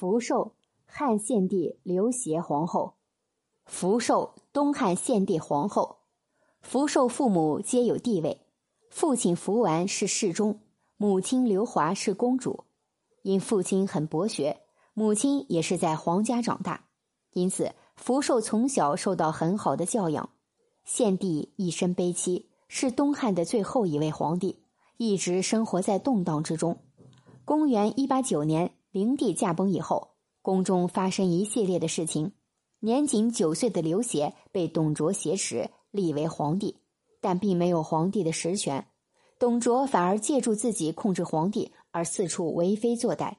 福寿，汉献帝刘协皇后。福寿，东汉献帝皇后。福寿父母皆有地位，父亲福完是侍中，母亲刘华是公主。因父亲很博学，母亲也是在皇家长大，因此福寿从小受到很好的教养。献帝一生悲戚，是东汉的最后一位皇帝，一直生活在动荡之中。公元一八九年。灵帝驾崩以后，宫中发生一系列的事情。年仅九岁的刘协被董卓挟持，立为皇帝，但并没有皇帝的实权。董卓反而借助自己控制皇帝，而四处为非作歹，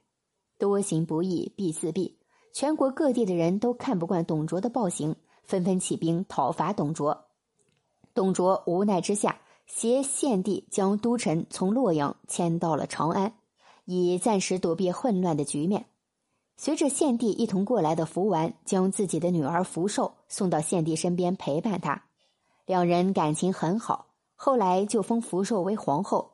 多行不义必自毙。全国各地的人都看不惯董卓的暴行，纷纷起兵讨伐董卓。董卓无奈之下，挟献帝将都城从洛阳迁到了长安。以暂时躲避混乱的局面。随着献帝一同过来的福丸，将自己的女儿福寿送到献帝身边陪伴他，两人感情很好。后来就封福寿为皇后，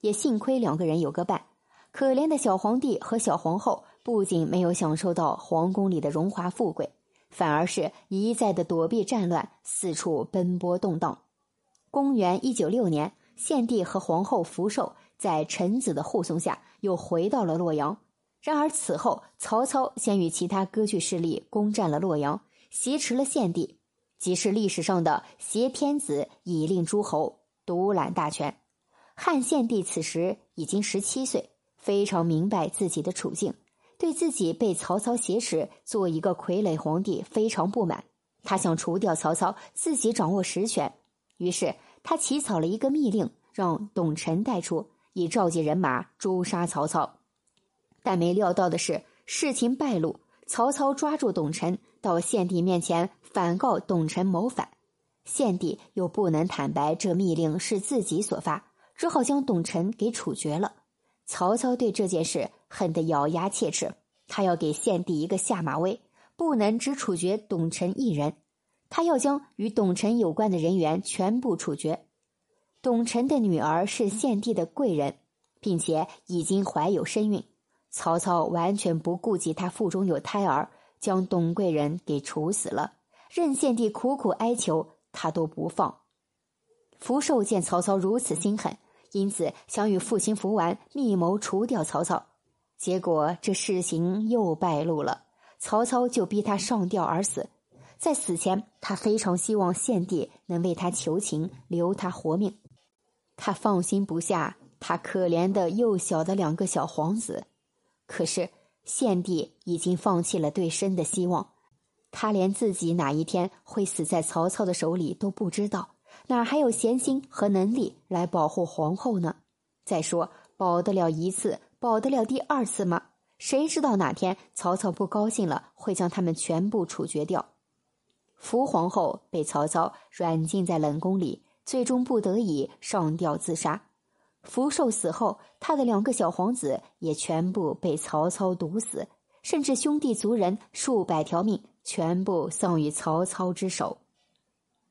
也幸亏两个人有个伴。可怜的小皇帝和小皇后不仅没有享受到皇宫里的荣华富贵，反而是一再的躲避战乱，四处奔波动荡。公元一九六年，献帝和皇后福寿在臣子的护送下。又回到了洛阳。然而此后，曹操先与其他割据势力攻占了洛阳，挟持了献帝，即是历史上的挟天子以令诸侯，独揽大权。汉献帝此时已经十七岁，非常明白自己的处境，对自己被曹操挟持做一个傀儡皇帝非常不满。他想除掉曹操，自己掌握实权。于是他起草了一个密令，让董承带出。以召集人马诛杀曹操，但没料到的是，事情败露。曹操抓住董承，到献帝面前反告董承谋反。献帝又不能坦白这密令是自己所发，只好将董承给处决了。曹操对这件事恨得咬牙切齿，他要给献帝一个下马威，不能只处决董承一人，他要将与董承有关的人员全部处决。董承的女儿是献帝的贵人，并且已经怀有身孕。曹操完全不顾及她腹中有胎儿，将董贵人给处死了。任献帝苦苦哀求，他都不放。福寿见曹操如此心狠，因此想与父亲福完密谋除掉曹操。结果这事情又败露了，曹操就逼他上吊而死。在死前，他非常希望献帝能为他求情，留他活命。他放心不下他可怜的幼小的两个小皇子，可是献帝已经放弃了对生的希望，他连自己哪一天会死在曹操的手里都不知道，哪还有闲心和能力来保护皇后呢？再说保得了一次，保得了第二次吗？谁知道哪天曹操不高兴了，会将他们全部处决掉？福皇后被曹操软禁在冷宫里。最终不得已上吊自杀。福寿死后，他的两个小皇子也全部被曹操毒死，甚至兄弟族人数百条命全部丧于曹操之手。